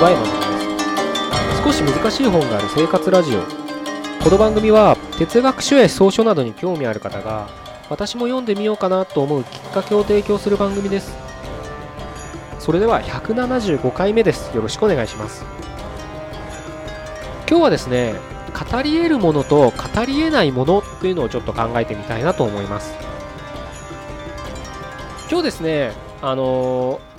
柴山です。少し難しい本がある生活ラジオ。この番組は哲学書や草書などに興味ある方が私も読んでみようかなと思うきっかけを提供する番組です。それでは175回目です。よろしくお願いします。今日はですね語り得るものと語り得ないものというのをちょっと考えてみたいなと思います。今日ですねあのー、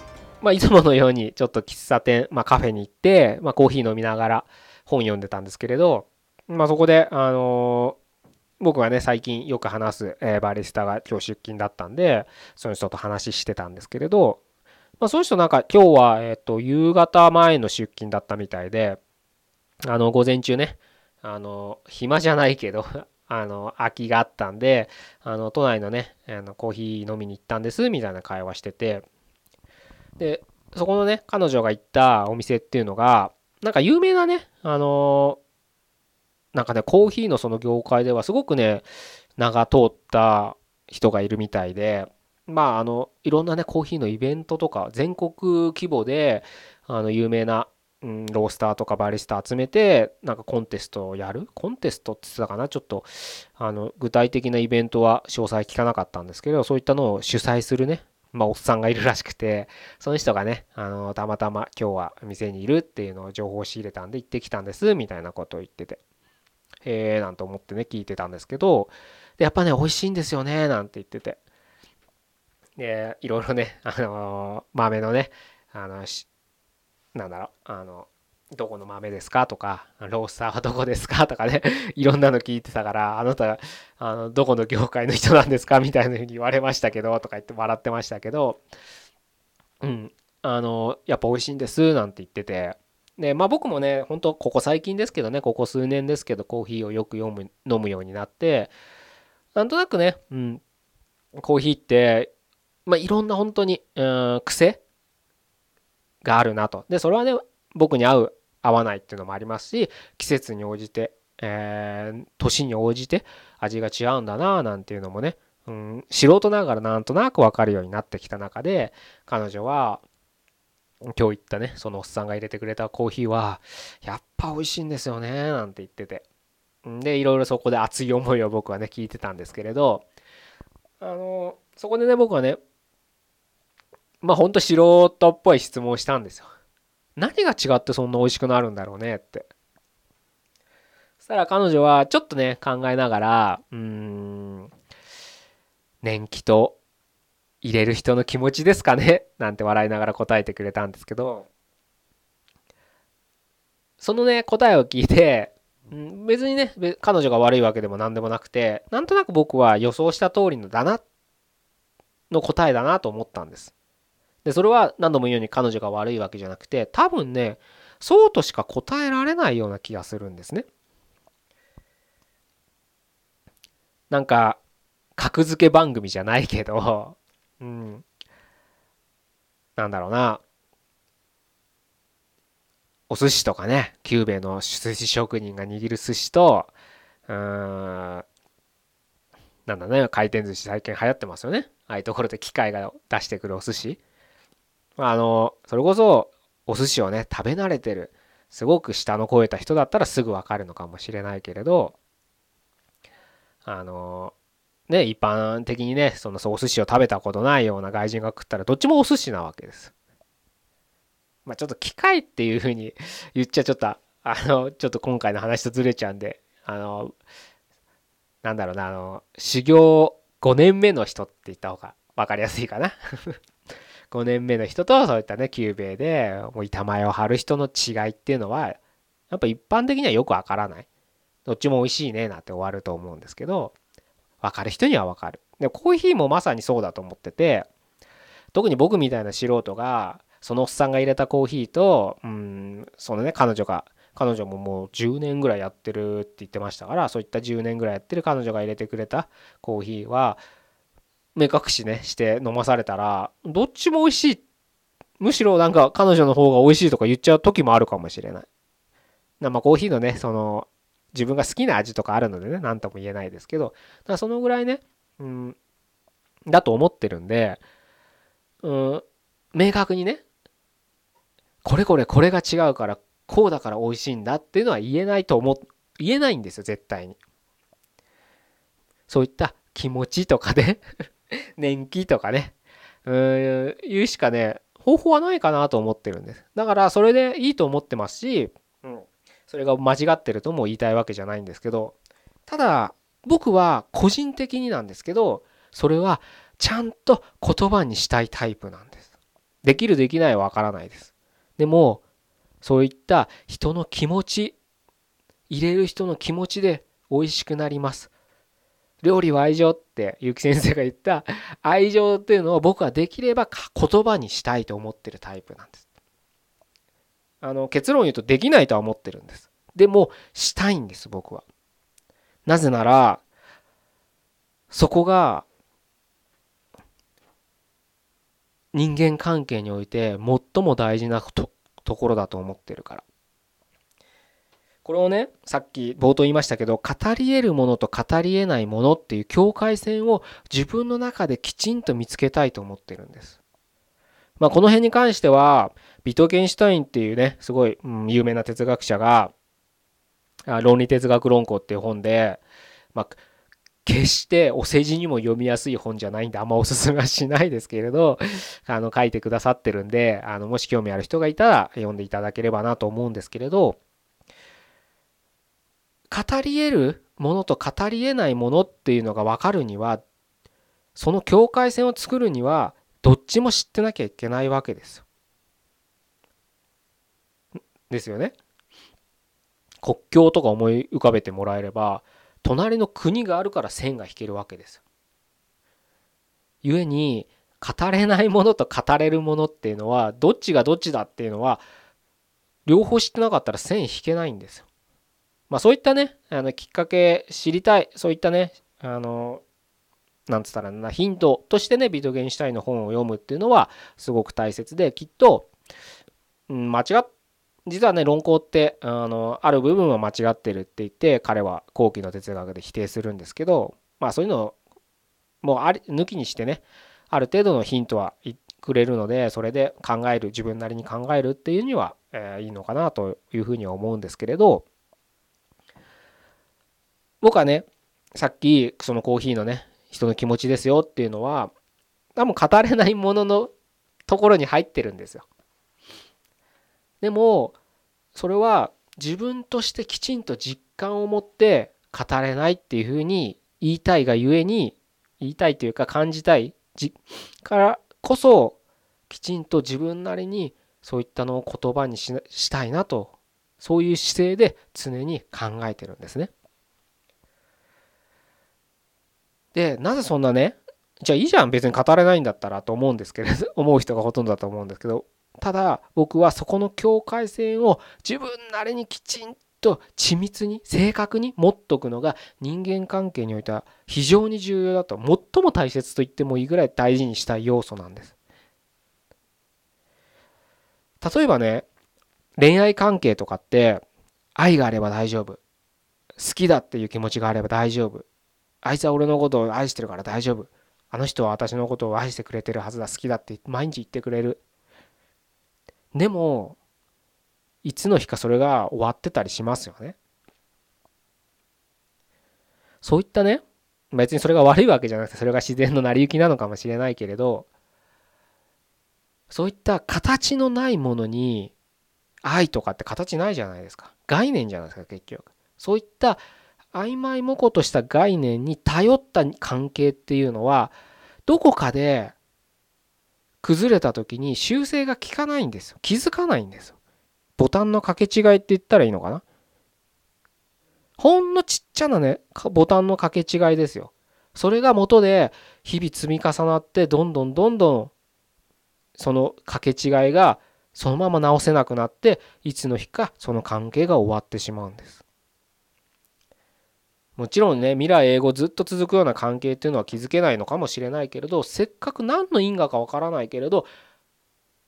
まあ、いつものようにちょっと喫茶店、まあ、カフェに行って、まあ、コーヒー飲みながら本読んでたんですけれど、まあ、そこで、あの、僕がね、最近よく話す、え、バリスタが今日出勤だったんで、その人と話してたんですけれど、まあ、その人なんか今日は、えっ、と、夕方前の出勤だったみたいで、あの、午前中ね、あの、暇じゃないけど あの、空きがあったんで、あの、都内のね、あのコーヒー飲みに行ったんです、みたいな会話してて、で、そこのね、彼女が行ったお店っていうのが、なんか有名なね、あのなんかね、コーヒーのその業界ではすごくね、名が通った人がいるみたいで、まあ、あの、いろんなね、コーヒーのイベントとか、全国規模で、あの、有名なうん、ロースターとかバリスタ集めて、なんかコンテストをやる？コンテストって言ってたかな？ちょっと、あの、具体的なイベントは詳細聞かなかったんですけど、そういったのを主催するね、まあ、おっさんがいるらしくて、その人がね、あの、たまたま今日は店にいるっていうのを情報を仕入れたんで行ってきたんです、みたいなことを言ってて、へえーなんて思ってね、聞いてたんですけど、で、やっぱね、美味しいんですよね、なんて言ってて。で、いろいろね、あのー、豆のね、あの、なんだろう、あの、どこの豆ですか？とか、ロースターはどこですか？とかね、いろんなの聞いてたから、あなた、あの、どこの業界の人なんですか？みたいな風に言われましたけど、とか言って笑ってましたけど、うん、あの、やっぱ美味しいんです、なんて言ってて、で、まあ僕もね、本当ここ最近ですけどね、ここ数年ですけど、コーヒーをよく読む、飲むようになって、なんとなくね、うん、コーヒーって、まあいろんな本当に、うん、癖があるなと。で、それはね、僕に合う、合わないっていうのもありますし、季節に応じて、えー、年に応じて味が違うんだななんていうのもね、うん、素人ながらなんとなく分かるようになってきた中で、彼女は、今日言ったね、そのおっさんが入れてくれたコーヒーは、やっぱ美味しいんですよね、なんて言ってて。で、いろいろそこで熱い思いを僕はね、聞いてたんですけれど、あの、そこでね、僕はね、まあほんと素人っぽい質問をしたんですよ。何が違ってそんな美味しくなるんだろうねって。そしたら彼女はちょっとね考えながら、うーん、年季と入れる人の気持ちですかねなんて笑いながら答えてくれたんですけど、そのね答えを聞いて、別にね、彼女が悪いわけでも何でもなくて、なんとなく僕は予想した通りのだな、の答えだなと思ったんです。で、それは何度も言うように彼女が悪いわけじゃなくて、多分ね、そうとしか答えられないような気がするんですね。なんか、格付け番組じゃないけど、うん。なんだろうな。お寿司とかね、キューベの寿司職人が握る寿司と、うーん、なんだね、回転寿司最近流行ってますよね。ああいうところで機械が出してくるお寿司。あの、それこそお寿司をね、食べ慣れてる、すごく舌の肥えた人だったらすぐわかるのかもしれないけれど、あの、ね、一般的にね、そのお寿司を食べたことないような外人が食ったらどっちもお寿司なわけです。まあちょっと機械っていうふうに 言っちゃちょっと、あの、ちょっと今回の話とずれちゃうんで、あの、なんだろうな、あの、修行5年目の人って言った方が分かりやすいかな5年目の人とそういったね、休米で板前を張る人の違いっていうのは、やっぱ一般的にはよくわからない。どっちも美味しいね、なんて終わると思うんですけど、わかる人にはわかる。で、コーヒーもまさにそうだと思ってて、特に僕みたいな素人が、そのおっさんが入れたコーヒーと、うん、そのね、彼女が、彼女ももう10年ぐらいやってるって言ってましたから、そういった10年ぐらいやってる彼女が入れてくれたコーヒーは、目隠しね、して飲まされたら、どっちも美味しい。むしろなんか彼女の方が美味しいとか言っちゃう時もあるかもしれない。まあコーヒーのね、その、自分が好きな味とかあるのでね、何とも言えないですけど、だそのぐらいね、うん、だと思ってるんで、うん、明確にね、これこれこれが違うからこうだから美味しいんだっていうのは言えないと思言えないんですよ絶対にそういった気持ちとかね 年季とかね。うん言うしかね方法はないかなと思ってるんです。だからそれでいいと思ってますし、うん、それが間違ってるとも言いたいわけじゃないんですけどただ僕は個人的になんですけどそれはちゃんと言葉にしたいタイプなんです。できるできないはわからないです。でもそういった人の気持ち入れる人の気持ちで美味しくなります。料理は愛情って結城先生が言った愛情っていうのを僕はできれば言葉にしたいと思ってるタイプなんです。あの結論言うとできないとは思ってるんです。でもしたいんです僕は。なぜならそこが人間関係において最も大事なところだと思ってるから。これをねさっき冒頭言いましたけど語り得るものと語り得ないものっていう境界線を自分の中できちんと見つけたいと思ってるんです。まあ、この辺に関してはビトゲンシュタインっていうねすごい、うん、有名な哲学者が「論理哲学論考」っていう本で、まあ、決してお世辞にも読みやすい本じゃないんであんまおすすめはしないですけれどあの書いてくださってるんであのもし興味ある人がいたら読んでいただければなと思うんですけれど語り得るものと語り得ないものっていうのが分かるにはその境界線を作るにはどっちも知ってなきゃいけないわけですよ。ですよね。国境とか思い浮かべてもらえれば隣の国があるから線が引けるわけです。故に語れないものと語れるものっていうのはどっちがどっちだっていうのは両方知ってなかったら線引けないんですよ。まあそういったね、あのきっかけ知りたい、そういったね、あの、なんつったらな、ヒントとしてね、ビートゲンシュタインの本を読むっていうのはすごく大切で、きっと、うん、間違っ実はね論考ってあのある部分は間違ってるって言って彼は後期の哲学で否定するんですけどまあそういうのをもうあり抜きにしてねある程度のヒントはくれるのでそれで考える自分なりに考えるっていうには、えー、いいのかなというふうには思うんですけれど僕はね、さっきそのコーヒーのね、人の気持ちですよっていうのは、多分語れないもののところに入ってるんですよ。でも、それは自分としてきちんと実感を持って語れないっていうふうに言いたいがゆえに、言いたいというか感じたいじからこそ、きちんと自分なりにそういったのを言葉にしたいなと、そういう姿勢で常に考えてるんですね。で、なぜそんなね、じゃあいいじゃん、別に語れないんだったらと思うんですけれど、思う人がほとんどだと思うんですけど、ただ僕はそこの境界線を自分なりにきちんと緻密に正確に持っとくのが人間関係においては非常に重要だと最も大切と言ってもいいぐらい大事にしたい要素なんです。例えばね恋愛関係とかって愛があれば大丈夫好きだっていう気持ちがあれば大丈夫あいつは俺のことを愛してるから大丈夫。あの人は私のことを愛してくれてるはずだ、好きだって毎日言ってくれる。でも、いつの日かそれが終わってたりしますよね。そういったね、別にそれが悪いわけじゃなくて、それが自然の成り行きなのかもしれないけれど、そういった形のないものに愛とかって形ないじゃないですか。概念じゃないですか、結局。そういった曖昧模糊とした概念に頼った関係っていうのはどこかで崩れた時に修正が効かないんですよ。気づかないんですよ。ボタンの掛け違いって言ったらいいのかな？ほんのちっちゃなねボタンの掛け違いですよ。それが元で日々積み重なってどんどんどんどんその掛け違いがそのまま直せなくなっていつの日かその関係が終わってしまうんです。もちろんね未来英語ずっと続くような関係っていうのは築けないのかもしれないけれどせっかく何の因果かわからないけれど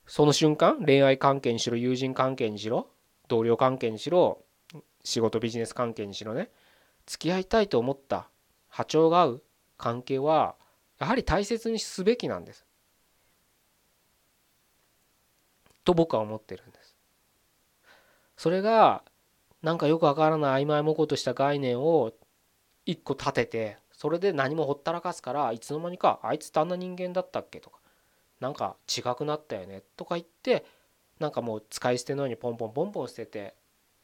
その瞬間恋愛関係にしろ友人関係にしろ同僚関係にしろ仕事ビジネス関係にしろね付き合いたいと思った波長が合う関係はやはり大切にすべきなんです。と僕は思ってるんです。それがなんかよくわからない曖昧模倣とした概念を一個立ててそれで何もほったらかすからいつの間にかあいつってあんな人間だったっけとかなんか違くなったよねとか言ってなんかもう使い捨てのようにポンポンポンポン捨てて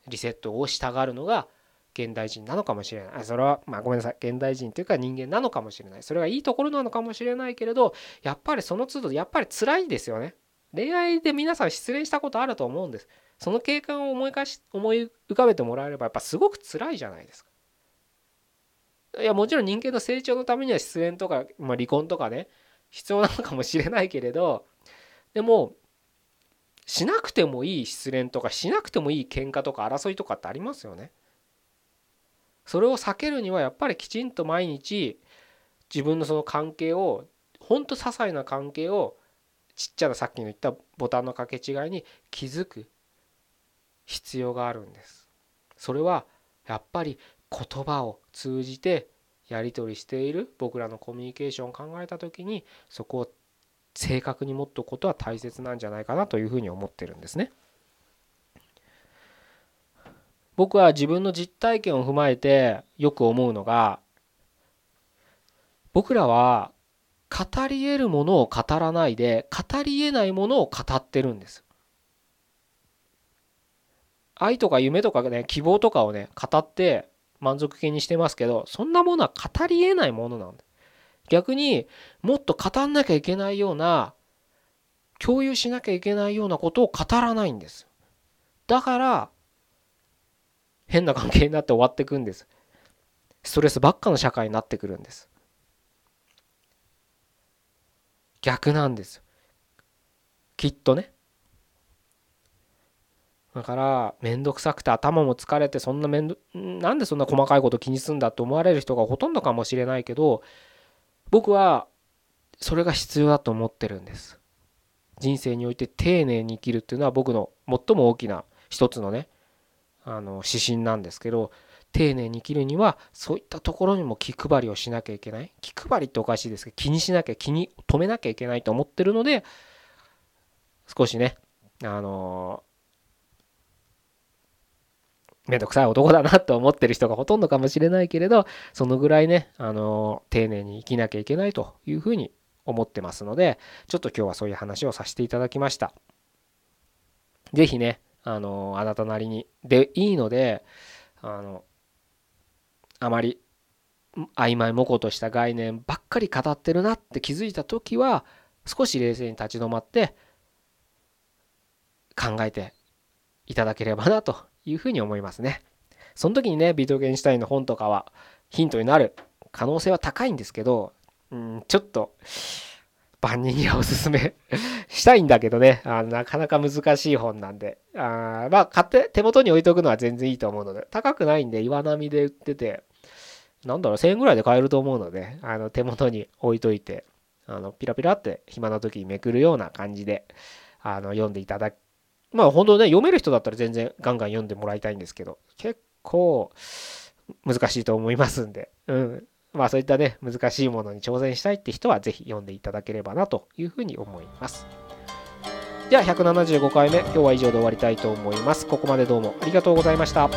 リセットをしたがるのが現代人なのかもしれない。それはまあごめんなさい。現代人というか人間なのかもしれない。それがいいところなのかもしれないけれどやっぱりその都度やっぱり辛いですよね。恋愛で皆さん失恋したことあると思うんです。その経験を思い返し思い浮かべてもらえればやっぱすごく辛いじゃないですか。いやもちろん人間の成長のためには失恋とか、まあ、離婚とかね必要なのかもしれないけれどでもしなくてもいい失恋とかしなくてもいい喧嘩とか争いとかってありますよね。それを避けるにはやっぱりきちんと毎日自分のその関係をほんと些細な関係をちっちゃなさっきの言ったボタンの掛け違いに気づく必要があるんです。それはやっぱり言葉を通じてやり取りしている僕らのコミュニケーションを考えた時にそこを正確に持っておくことは大切なんじゃないかなというふうに思ってるんですね。僕は自分の実体験を踏まえてよく思うのが僕らは語り得るものを語らないで語り得ないものを語ってるんです。愛とか夢とかね希望とかをね語って満足系にしてますけどそんなものは語り得ないものなんだ逆にもっと語んなきゃいけないような共有しなきゃいけないようなことを語らないんです。だから変な関係になって終わっていくんです。ストレスばっかの社会になってくるんです。逆なんです。きっとね。だから面倒くさくて頭も疲れてそんな面倒なんでそんな細かいこと気にすんだって思われる人がほとんどかもしれないけど僕はそれが必要だと思ってるんです。人生において丁寧に生きるっていうのは僕の最も大きな一つのねあの指針なんですけど丁寧に生きるにはそういったところにも気配りをしなきゃいけない。気配りっておかしいですけど気にしなきゃ気に留めなきゃいけないと思ってるので少しねあのめんどくさい男だなと思ってる人がほとんどかもしれないけれど、そのぐらいね、あの、丁寧に生きなきゃいけないというふうに思ってますので、ちょっと今日はそういう話をさせていただきました。是非ね、あの、あなたなりに。でいいので、あの、あまり曖昧模倣とした概念ばっかり語ってるなって気づいた時は、少し冷静に立ち止まって考えていただければなというふうに思いますね。その時にね、ビートゲンシュタインの本とかはヒントになる可能性は高いんですけど、うん、ちょっと、万人にはおすすめ したいんだけどね、あなかなか難しい本なんで、あまあ、買って手元に置いとくのは全然いいと思うので、高くないんで岩波で売ってて、なんだろう、1000円ぐらいで買えると思うので、あの手元に置いといて、あのピラピラって暇な時にめくるような感じで、あの読んでいただまあ本当ね、読める人だったら全然ガンガン読んでもらいたいんですけど、結構難しいと思いますんで、うん。まあそういったね、難しいものに挑戦したいって人はぜひ読んでいただければなというふうに思います。では175回目、今日は以上で終わりたいと思います。ここまでどうもありがとうございました。